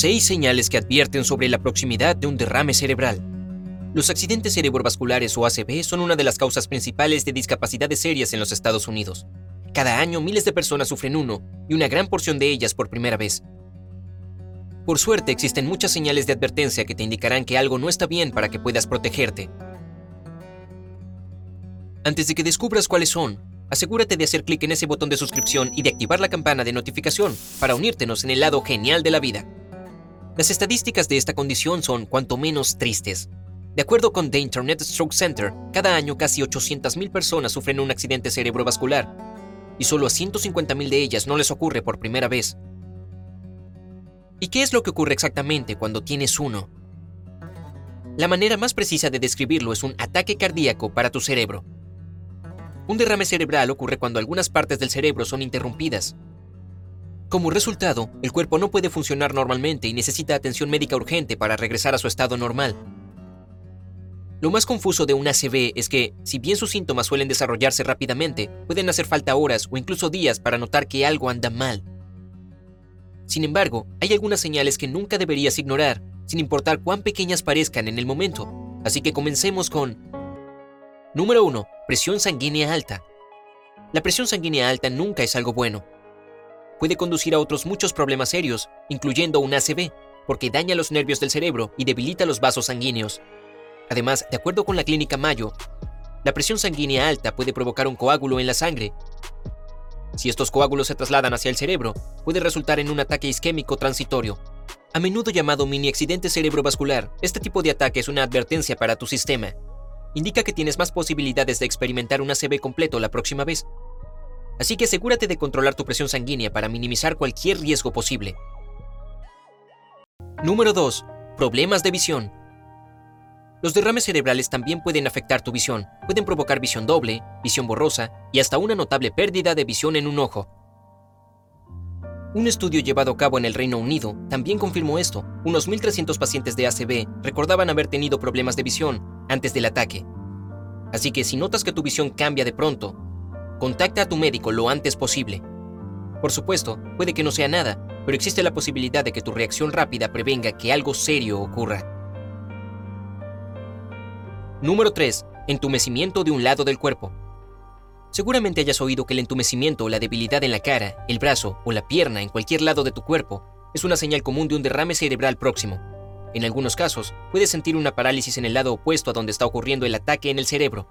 Seis señales que advierten sobre la proximidad de un derrame cerebral. Los accidentes cerebrovasculares o ACV son una de las causas principales de discapacidades serias en los Estados Unidos. Cada año miles de personas sufren uno y una gran porción de ellas por primera vez. Por suerte existen muchas señales de advertencia que te indicarán que algo no está bien para que puedas protegerte. Antes de que descubras cuáles son, asegúrate de hacer clic en ese botón de suscripción y de activar la campana de notificación para unírtenos en el lado genial de la vida. Las estadísticas de esta condición son cuanto menos tristes. De acuerdo con The Internet Stroke Center, cada año casi 800.000 personas sufren un accidente cerebrovascular y solo a 150.000 de ellas no les ocurre por primera vez. ¿Y qué es lo que ocurre exactamente cuando tienes uno? La manera más precisa de describirlo es un ataque cardíaco para tu cerebro. Un derrame cerebral ocurre cuando algunas partes del cerebro son interrumpidas, como resultado, el cuerpo no puede funcionar normalmente y necesita atención médica urgente para regresar a su estado normal. Lo más confuso de un ACV es que, si bien sus síntomas suelen desarrollarse rápidamente, pueden hacer falta horas o incluso días para notar que algo anda mal. Sin embargo, hay algunas señales que nunca deberías ignorar, sin importar cuán pequeñas parezcan en el momento. Así que comencemos con... Número 1. Presión sanguínea alta. La presión sanguínea alta nunca es algo bueno, puede conducir a otros muchos problemas serios, incluyendo un ACV, porque daña los nervios del cerebro y debilita los vasos sanguíneos. Además, de acuerdo con la clínica Mayo, la presión sanguínea alta puede provocar un coágulo en la sangre. Si estos coágulos se trasladan hacia el cerebro, puede resultar en un ataque isquémico transitorio. A menudo llamado mini accidente cerebrovascular, este tipo de ataque es una advertencia para tu sistema. Indica que tienes más posibilidades de experimentar un ACV completo la próxima vez. Así que asegúrate de controlar tu presión sanguínea para minimizar cualquier riesgo posible. Número 2. Problemas de visión. Los derrames cerebrales también pueden afectar tu visión. Pueden provocar visión doble, visión borrosa y hasta una notable pérdida de visión en un ojo. Un estudio llevado a cabo en el Reino Unido también confirmó esto. Unos 1.300 pacientes de ACV recordaban haber tenido problemas de visión antes del ataque. Así que si notas que tu visión cambia de pronto, Contacta a tu médico lo antes posible. Por supuesto, puede que no sea nada, pero existe la posibilidad de que tu reacción rápida prevenga que algo serio ocurra. Número 3. Entumecimiento de un lado del cuerpo. Seguramente hayas oído que el entumecimiento o la debilidad en la cara, el brazo o la pierna en cualquier lado de tu cuerpo es una señal común de un derrame cerebral próximo. En algunos casos, puedes sentir una parálisis en el lado opuesto a donde está ocurriendo el ataque en el cerebro.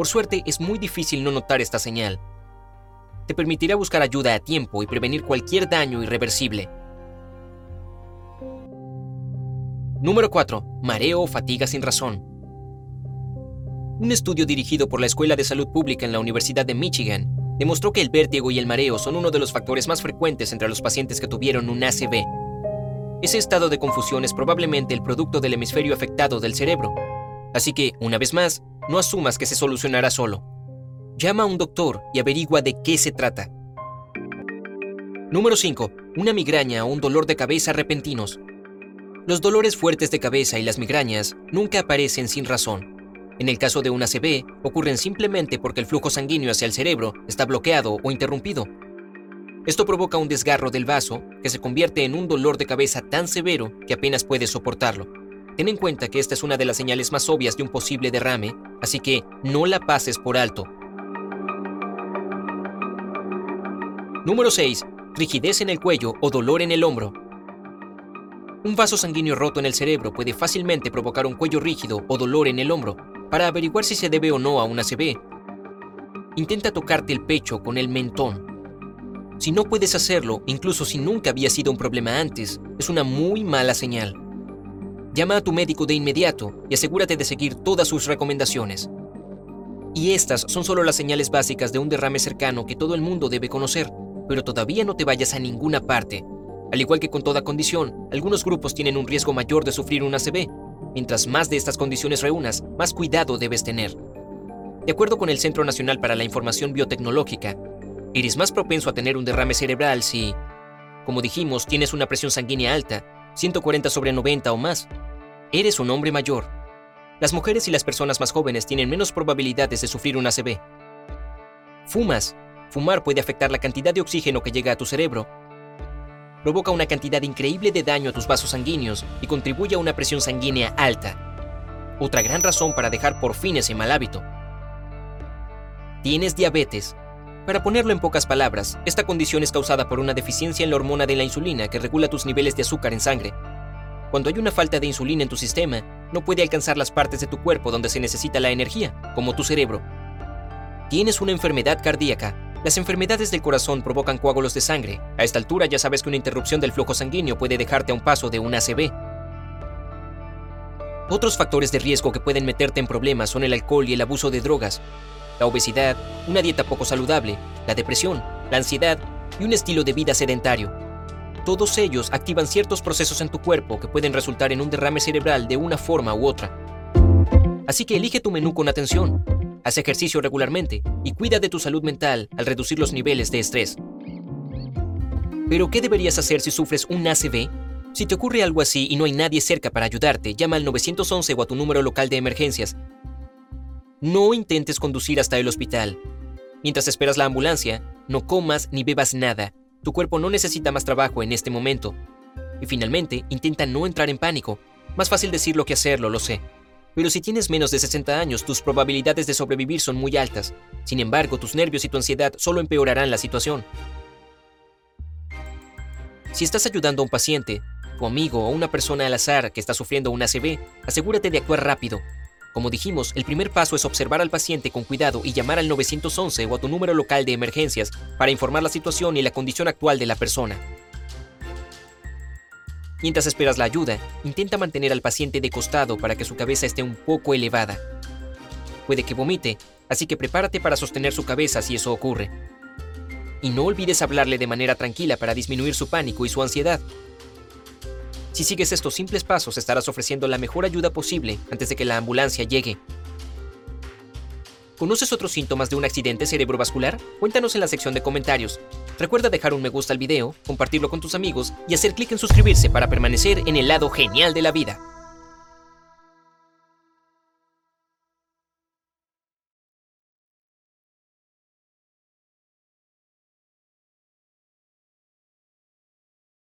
Por suerte, es muy difícil no notar esta señal. Te permitirá buscar ayuda a tiempo y prevenir cualquier daño irreversible. Número 4. Mareo o fatiga sin razón. Un estudio dirigido por la Escuela de Salud Pública en la Universidad de Michigan demostró que el vértigo y el mareo son uno de los factores más frecuentes entre los pacientes que tuvieron un ACV. Ese estado de confusión es probablemente el producto del hemisferio afectado del cerebro. Así que, una vez más, no asumas que se solucionará solo. Llama a un doctor y averigua de qué se trata. Número 5. Una migraña o un dolor de cabeza repentinos. Los dolores fuertes de cabeza y las migrañas nunca aparecen sin razón. En el caso de una ACV, ocurren simplemente porque el flujo sanguíneo hacia el cerebro está bloqueado o interrumpido. Esto provoca un desgarro del vaso que se convierte en un dolor de cabeza tan severo que apenas puedes soportarlo. Ten en cuenta que esta es una de las señales más obvias de un posible derrame, así que no la pases por alto. Número 6. Rigidez en el cuello o dolor en el hombro. Un vaso sanguíneo roto en el cerebro puede fácilmente provocar un cuello rígido o dolor en el hombro. Para averiguar si se debe o no a una ACV, intenta tocarte el pecho con el mentón. Si no puedes hacerlo, incluso si nunca había sido un problema antes, es una muy mala señal. Llama a tu médico de inmediato y asegúrate de seguir todas sus recomendaciones. Y estas son solo las señales básicas de un derrame cercano que todo el mundo debe conocer, pero todavía no te vayas a ninguna parte. Al igual que con toda condición, algunos grupos tienen un riesgo mayor de sufrir un ACV. Mientras más de estas condiciones reúnas, más cuidado debes tener. De acuerdo con el Centro Nacional para la Información Biotecnológica, eres más propenso a tener un derrame cerebral si, como dijimos, tienes una presión sanguínea alta, 140 sobre 90 o más. Eres un hombre mayor. Las mujeres y las personas más jóvenes tienen menos probabilidades de sufrir un ACV. Fumas. Fumar puede afectar la cantidad de oxígeno que llega a tu cerebro. Provoca una cantidad increíble de daño a tus vasos sanguíneos y contribuye a una presión sanguínea alta. Otra gran razón para dejar por fin ese mal hábito. Tienes diabetes. Para ponerlo en pocas palabras, esta condición es causada por una deficiencia en la hormona de la insulina que regula tus niveles de azúcar en sangre. Cuando hay una falta de insulina en tu sistema, no puede alcanzar las partes de tu cuerpo donde se necesita la energía, como tu cerebro. Tienes una enfermedad cardíaca. Las enfermedades del corazón provocan coágulos de sangre. A esta altura ya sabes que una interrupción del flujo sanguíneo puede dejarte a un paso de un ACV. Otros factores de riesgo que pueden meterte en problemas son el alcohol y el abuso de drogas, la obesidad, una dieta poco saludable, la depresión, la ansiedad y un estilo de vida sedentario. Todos ellos activan ciertos procesos en tu cuerpo que pueden resultar en un derrame cerebral de una forma u otra. Así que elige tu menú con atención, haz ejercicio regularmente y cuida de tu salud mental al reducir los niveles de estrés. Pero, ¿qué deberías hacer si sufres un ACV? Si te ocurre algo así y no hay nadie cerca para ayudarte, llama al 911 o a tu número local de emergencias no intentes conducir hasta el hospital. Mientras esperas la ambulancia, no comas ni bebas nada. Tu cuerpo no necesita más trabajo en este momento. Y finalmente, intenta no entrar en pánico. Más fácil decirlo que hacerlo, lo sé. Pero si tienes menos de 60 años, tus probabilidades de sobrevivir son muy altas. Sin embargo, tus nervios y tu ansiedad solo empeorarán la situación. Si estás ayudando a un paciente, tu amigo o una persona al azar que está sufriendo un ACV, asegúrate de actuar rápido. Como dijimos, el primer paso es observar al paciente con cuidado y llamar al 911 o a tu número local de emergencias para informar la situación y la condición actual de la persona. Mientras esperas la ayuda, intenta mantener al paciente de costado para que su cabeza esté un poco elevada. Puede que vomite, así que prepárate para sostener su cabeza si eso ocurre. Y no olvides hablarle de manera tranquila para disminuir su pánico y su ansiedad. Si sigues estos simples pasos estarás ofreciendo la mejor ayuda posible antes de que la ambulancia llegue. ¿Conoces otros síntomas de un accidente cerebrovascular? Cuéntanos en la sección de comentarios. Recuerda dejar un me gusta al video, compartirlo con tus amigos y hacer clic en suscribirse para permanecer en el lado genial de la vida.